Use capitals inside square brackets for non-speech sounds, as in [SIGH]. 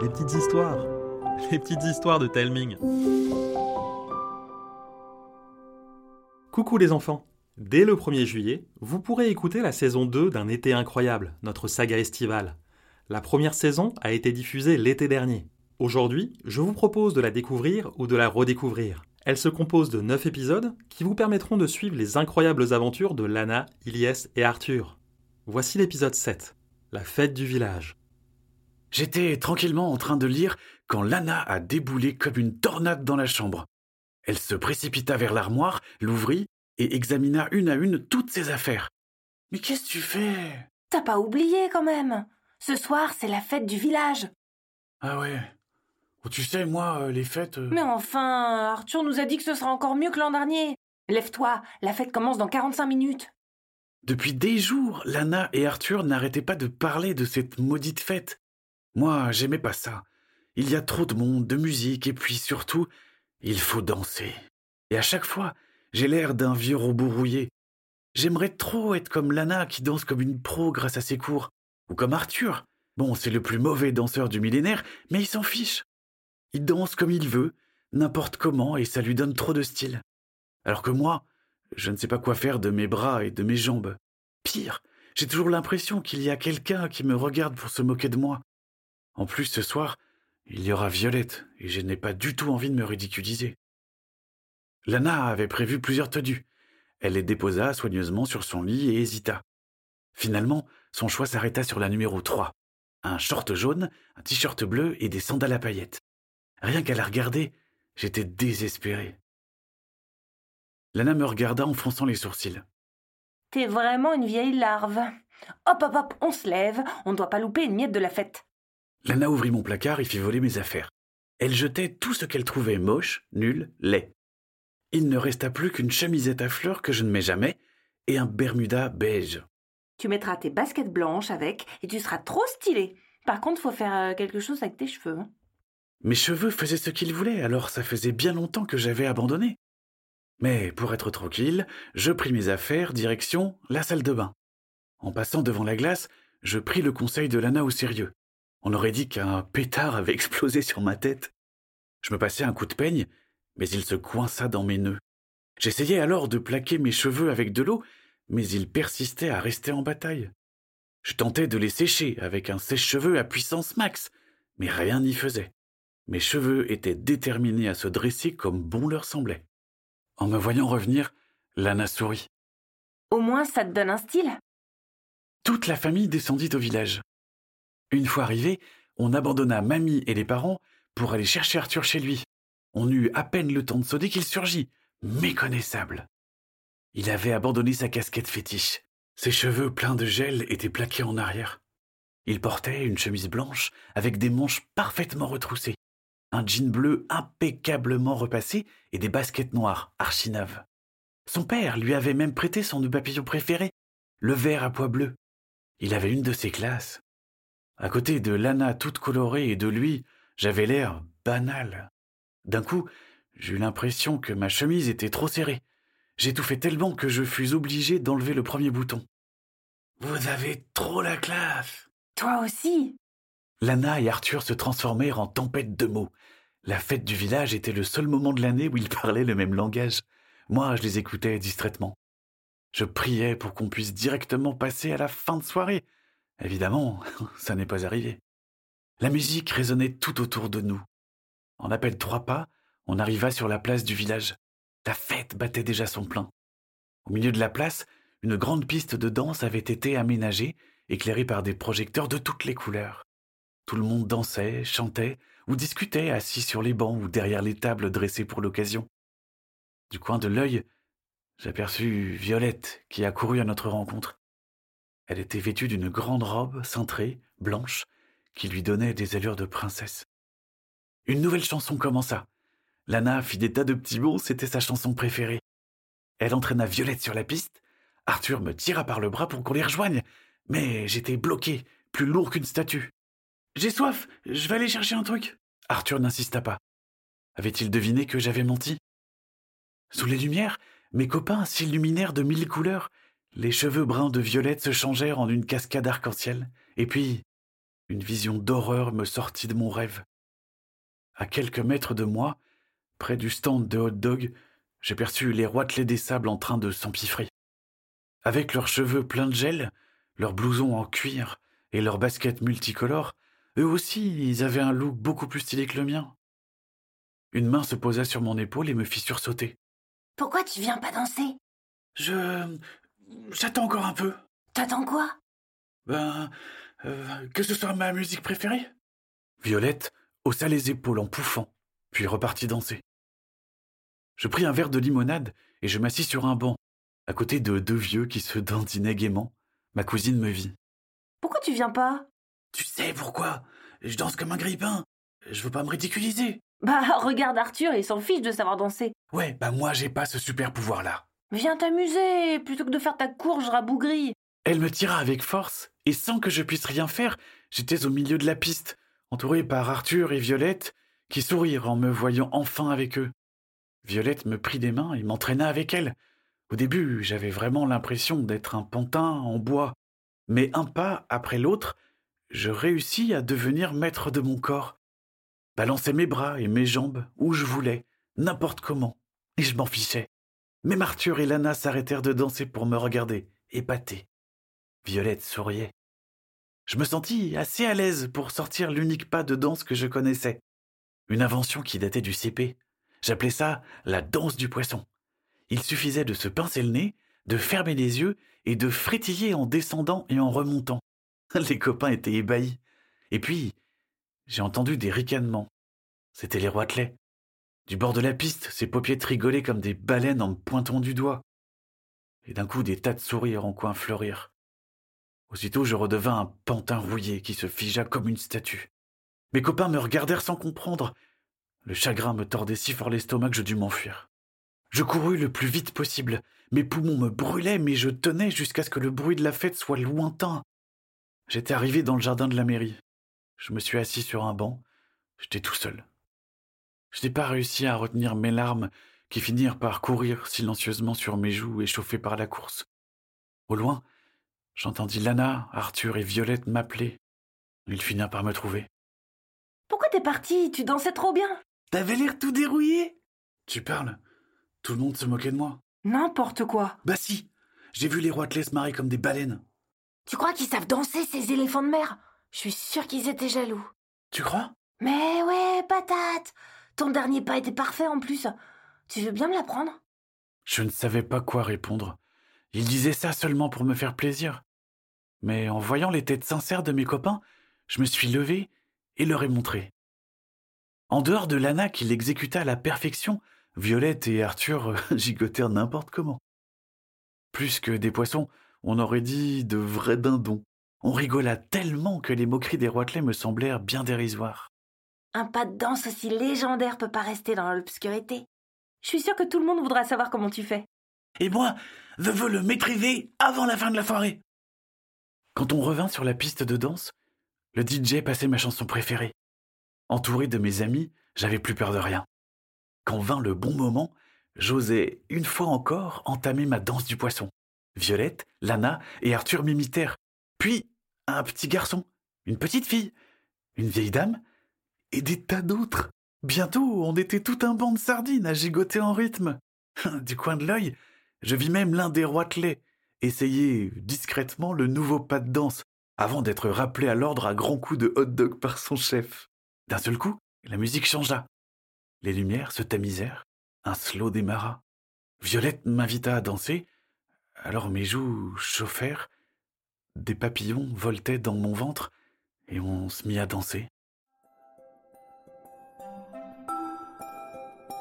les petites histoires, [LAUGHS] les petites histoires de Telming. Coucou les enfants Dès le 1er juillet, vous pourrez écouter la saison 2 d'un été incroyable, notre saga estivale. La première saison a été diffusée l'été dernier. Aujourd'hui, je vous propose de la découvrir ou de la redécouvrir. Elle se compose de 9 épisodes qui vous permettront de suivre les incroyables aventures de Lana, Ilyes et Arthur. Voici l'épisode 7, la fête du village. J'étais tranquillement en train de lire quand Lana a déboulé comme une tornade dans la chambre. Elle se précipita vers l'armoire, l'ouvrit et examina une à une toutes ses affaires. Mais qu'est-ce que tu fais? T'as pas oublié quand même Ce soir, c'est la fête du village. Ah ouais. Oh, tu sais, moi, euh, les fêtes. euh, Mais enfin, Arthur nous a dit que ce sera encore mieux que l'an dernier. Lève-toi, la fête commence dans 45 minutes. Depuis des jours, Lana et Arthur n'arrêtaient pas de parler de cette maudite fête. Moi, j'aimais pas ça. Il y a trop de monde, de musique, et puis surtout, il faut danser. Et à chaque fois, j'ai l'air d'un vieux robot rouillé. J'aimerais trop être comme Lana qui danse comme une pro grâce à ses cours. Ou comme Arthur. Bon, c'est le plus mauvais danseur du millénaire, mais il s'en fiche. Il danse comme il veut, n'importe comment, et ça lui donne trop de style. Alors que moi, je ne sais pas quoi faire de mes bras et de mes jambes. Pire, j'ai toujours l'impression qu'il y a quelqu'un qui me regarde pour se moquer de moi. En plus, ce soir, il y aura Violette, et je n'ai pas du tout envie de me ridiculiser. Lana avait prévu plusieurs tenues. Elle les déposa soigneusement sur son lit et hésita. Finalement, son choix s'arrêta sur la numéro 3. Un short jaune, un t-shirt bleu et des sandales à paillettes. Rien qu'à la regarder, j'étais désespéré. Lana me regarda en fronçant les sourcils. T'es vraiment une vieille larve. Hop, hop, hop, on se lève, on ne doit pas louper une miette de la fête. Lana ouvrit mon placard et fit voler mes affaires. Elle jetait tout ce qu'elle trouvait moche, nul, laid. Il ne resta plus qu'une chemisette à fleurs que je ne mets jamais et un bermuda beige. Tu mettras tes baskets blanches avec et tu seras trop stylé. Par contre, faut faire euh, quelque chose avec tes cheveux. hein. Mes cheveux faisaient ce qu'ils voulaient, alors ça faisait bien longtemps que j'avais abandonné. Mais pour être tranquille, je pris mes affaires, direction la salle de bain. En passant devant la glace, je pris le conseil de Lana au sérieux. On aurait dit qu'un pétard avait explosé sur ma tête. Je me passai un coup de peigne, mais il se coinça dans mes nœuds. J'essayais alors de plaquer mes cheveux avec de l'eau, mais ils persistaient à rester en bataille. Je tentais de les sécher avec un sèche-cheveux à puissance max, mais rien n'y faisait. Mes cheveux étaient déterminés à se dresser comme bon leur semblait. En me voyant revenir, Lana sourit. Au moins, ça te donne un style? Toute la famille descendit au village. Une fois arrivé, on abandonna mamie et les parents pour aller chercher Arthur chez lui. On eut à peine le temps de sonner qu'il surgit, méconnaissable. Il avait abandonné sa casquette fétiche. Ses cheveux pleins de gel étaient plaqués en arrière. Il portait une chemise blanche avec des manches parfaitement retroussées, un jean bleu impeccablement repassé et des baskets noires archinaves. Son père lui avait même prêté son papillon préféré, le vert à pois bleu. Il avait une de ses classes. À côté de Lana toute colorée et de lui, j'avais l'air banal. D'un coup, j'eus l'impression que ma chemise était trop serrée. J'étouffais tellement que je fus obligé d'enlever le premier bouton. Vous avez trop la classe. Toi aussi. Lana et Arthur se transformèrent en tempête de mots. La fête du village était le seul moment de l'année où ils parlaient le même langage. Moi, je les écoutais distraitement. Je priais pour qu'on puisse directement passer à la fin de soirée. Évidemment, [LAUGHS] ça n'est pas arrivé. La musique résonnait tout autour de nous. En à peine trois pas, on arriva sur la place du village. La fête battait déjà son plein. Au milieu de la place, une grande piste de danse avait été aménagée, éclairée par des projecteurs de toutes les couleurs. Tout le monde dansait, chantait ou discutait assis sur les bancs ou derrière les tables dressées pour l'occasion. Du coin de l'œil, j'aperçus Violette qui accourut à notre rencontre. Elle était vêtue d'une grande robe cintrée, blanche, qui lui donnait des allures de princesse. Une nouvelle chanson commença. Lana fit des tas de petits mots, c'était sa chanson préférée. Elle entraîna Violette sur la piste. Arthur me tira par le bras pour qu'on les rejoigne, mais j'étais bloqué, plus lourd qu'une statue. J'ai soif, je vais aller chercher un truc. Arthur n'insista pas. Avait-il deviné que j'avais menti? Sous les lumières, mes copains s'illuminèrent de mille couleurs. Les cheveux bruns de Violette se changèrent en une cascade arc-en-ciel. Et puis, Une vision d'horreur me sortit de mon rêve. À quelques mètres de moi, près du stand de hot dog, j'ai perçu les roitelets des sables en train de s'empiffrer. Avec leurs cheveux pleins de gel, leurs blousons en cuir et leurs baskets multicolores, eux aussi, ils avaient un look beaucoup plus stylé que le mien. Une main se posa sur mon épaule et me fit sursauter. Pourquoi tu viens pas danser? Je. J'attends encore un peu. T'attends quoi? Ben. euh, que ce soit ma musique préférée? Violette haussa les épaules en pouffant, puis repartit danser. Je pris un verre de limonade et je m'assis sur un banc, à côté de deux vieux qui se dandinaient gaiement. Ma cousine me vit. Pourquoi tu viens pas? Tu sais pourquoi? Je danse comme un grippin. Je veux pas me ridiculiser. Bah, regarde Arthur, il s'en fiche de savoir danser. Ouais, bah moi j'ai pas ce super pouvoir-là. Viens t'amuser, plutôt que de faire ta courge rabougrie. Elle me tira avec force, et sans que je puisse rien faire, j'étais au milieu de la piste, entouré par Arthur et Violette, qui sourirent en me voyant enfin avec eux. Violette me prit des mains et m'entraîna avec elle. Au début, j'avais vraiment l'impression d'être un pantin en bois, mais un pas après l'autre, je réussis à devenir maître de mon corps, balancer mes bras et mes jambes où je voulais, n'importe comment, et je m'en fichais. Même Arthur et Lana s'arrêtèrent de danser pour me regarder, épatés. Violette souriait. Je me sentis assez à l'aise pour sortir l'unique pas de danse que je connaissais. Une invention qui datait du CP. J'appelais ça la danse du poisson. Il suffisait de se pincer le nez, de fermer les yeux et de frétiller en descendant et en remontant. [LAUGHS] Les copains étaient ébahis. Et puis, j'ai entendu des ricanements. C'étaient les roitelets. Du bord de la piste, ces paupiettes rigolaient comme des baleines en me pointant du doigt. Et d'un coup, des tas de sourires en coin fleurirent. Aussitôt, je redevins un pantin rouillé qui se figea comme une statue. Mes copains me regardèrent sans comprendre. Le chagrin me tordait si fort l'estomac que je dus m'enfuir. Je courus le plus vite possible. Mes poumons me brûlaient, mais je tenais jusqu'à ce que le bruit de la fête soit lointain. J'étais arrivé dans le jardin de la mairie. Je me suis assis sur un banc. J'étais tout seul. Je n'ai pas réussi à retenir mes larmes qui finirent par courir silencieusement sur mes joues échauffées par la course. Au loin, j'entendis Lana, Arthur et Violette m'appeler. Ils finirent par me trouver. Pourquoi t'es parti? Tu dansais trop bien. T'avais l'air tout dérouillé Tu parles Tout le monde se moquait de moi. N'importe quoi. Bah si J'ai vu les roitelets se marrer comme des baleines. Tu crois qu'ils savent danser, ces éléphants de mer? Je suis sûre qu'ils étaient jaloux. Tu crois? Mais ouais, patate Ton dernier pas était parfait en plus. Tu veux bien me l'apprendre? Je ne savais pas quoi répondre. Ils disaient ça seulement pour me faire plaisir. Mais en voyant les têtes sincères de mes copains, je me suis levé et leur ai montré. En dehors de Lana qui l'exécuta à la perfection, Violette et Arthur [LAUGHS] gigotèrent n'importe comment. Plus que des poissons, on aurait dit de vrais dindons. On rigola tellement que les moqueries des roitelets me semblèrent bien dérisoires. Un pas de danse aussi légendaire peut pas rester dans l'obscurité. Je suis sûre que tout le monde voudra savoir comment tu fais. Et moi, je veux le maîtriser avant la fin de la soirée. Quand on revint sur la piste de danse, le DJ passait ma chanson préférée. Entouré de mes amis, j'avais plus peur de rien. Quand vint le bon moment, j'osais une fois encore entamer ma danse du poisson. Violette, Lana et Arthur m'imitèrent. Puis un petit garçon, une petite fille, une vieille dame et des tas d'autres. Bientôt, on était tout un banc de sardines à gigoter en rythme. [LAUGHS] Du coin de l'œil, je vis même l'un des roitelets essayer discrètement le nouveau pas de danse avant d'être rappelé à l'ordre à grands coups de hot dog par son chef. D'un seul coup, la musique changea. Les lumières se tamisèrent, un slow démarra. Violette m'invita à danser, alors mes joues chauffèrent, des papillons voltaient dans mon ventre, et on se mit à danser.